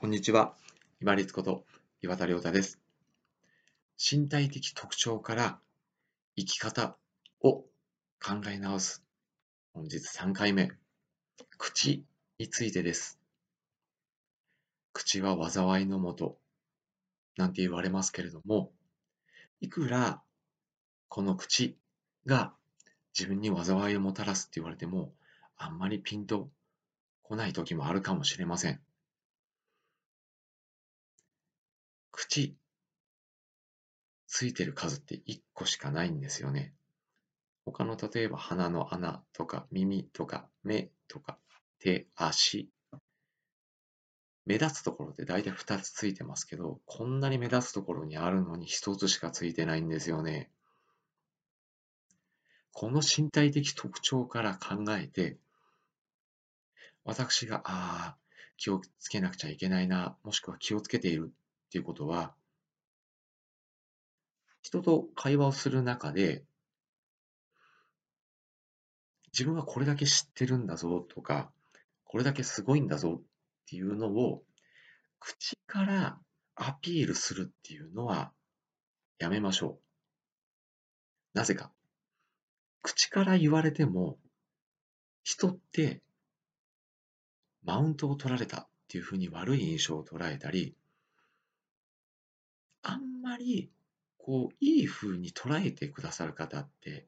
こんにちは。今立こと岩田亮太です。身体的特徴から生き方を考え直す。本日3回目。口についてです。口は災いのもとなんて言われますけれども、いくらこの口が自分に災いをもたらすって言われても、あんまりピンと来ない時もあるかもしれません。口ついてる数って1個しかないんですよね。他の例えば鼻の穴とか耳とか目とか手、足。目立つところって大体2つついてますけど、こんなに目立つところにあるのに1つしかついてないんですよね。この身体的特徴から考えて、私が、ああ、気をつけなくちゃいけないな、もしくは気をつけているっていうことは、人と会話をする中で、自分はこれだけ知ってるんだぞとか、これだけすごいんだぞっていうのを、口からアピールするっていうのはやめましょう。なぜか。口から言われても、人ってマウントを取られたっていうふうに悪い印象を捉えたり、りこういい風に捉えてくださる方って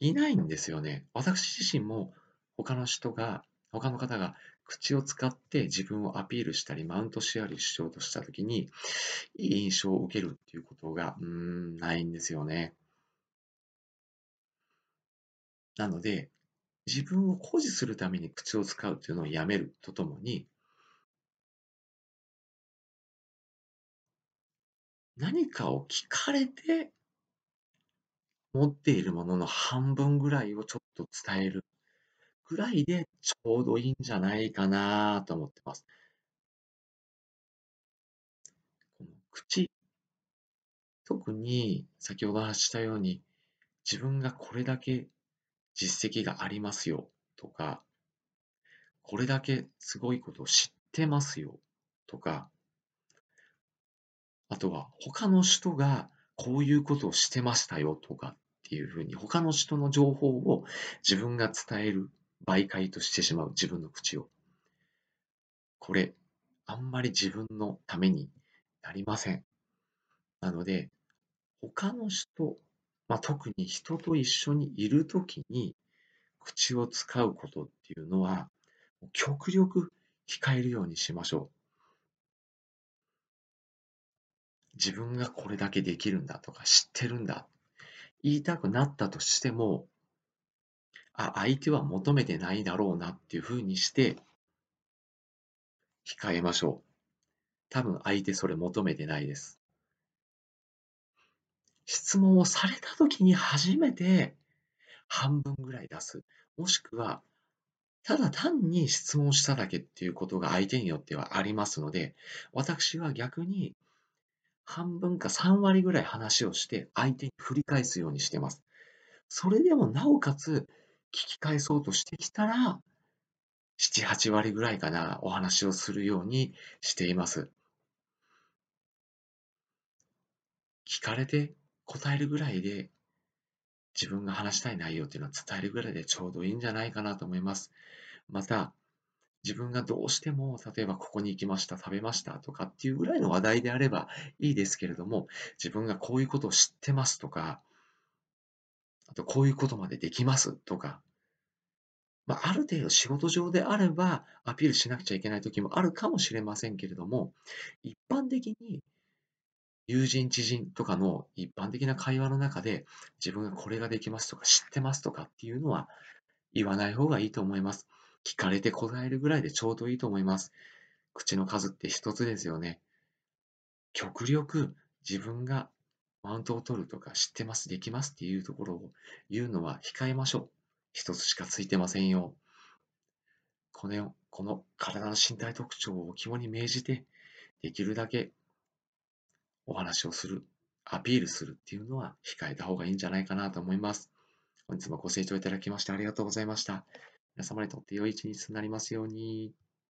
いないんですよね。私自身も他の人が、他の方が口を使って自分をアピールしたり、マウントしようしようとしたときに、いい印象を受けるっていうことが、うーん、ないんですよね。なので、自分を誇示するために口を使うっていうのをやめるとともに、何かを聞かれて持っているものの半分ぐらいをちょっと伝えるぐらいでちょうどいいんじゃないかなと思ってます。この口、特に先ほど話したように自分がこれだけ実績がありますよとか、これだけすごいことを知ってますよとか、あとは他の人がこういうことをしてましたよとかっていうふうに他の人の情報を自分が伝える媒介としてしまう自分の口を。これ、あんまり自分のためになりません。なので、他の人、まあ、特に人と一緒にいるときに口を使うことっていうのは、極力控えるようにしましょう。自分がこれだけできるんだとか知ってるんだ。言いたくなったとしてもあ相手は求めてないだろうなっていうふうにして控えましょう。多分相手それ求めてないです。質問をされた時に初めて半分ぐらい出す。もしくはただ単に質問しただけっていうことが相手によってはありますので私は逆に半分か3割ぐらい話をして相手に振り返すようにしてます。それでもなおかつ聞き返そうとしてきたら、7、8割ぐらいかな、お話をするようにしています。聞かれて答えるぐらいで、自分が話したい内容っていうのは伝えるぐらいでちょうどいいんじゃないかなと思います。また、自分がどうしても、例えばここに行きました、食べましたとかっていうぐらいの話題であればいいですけれども、自分がこういうことを知ってますとか、あとこういうことまでできますとか、まあ、ある程度仕事上であればアピールしなくちゃいけない時もあるかもしれませんけれども、一般的に友人、知人とかの一般的な会話の中で自分がこれができますとか知ってますとかっていうのは言わない方がいいと思います。聞かれて答えるぐらいでちょうどいいと思います。口の数って一つですよね。極力自分がマウントを取るとか知ってます、できますっていうところを言うのは控えましょう。一つしかついてませんよ。このこの体の身体特徴を肝に銘じて、できるだけお話をする、アピールするっていうのは控えた方がいいんじゃないかなと思います。本日もご清聴いただきましてありがとうございました。皆様にとって良い一日になりますように。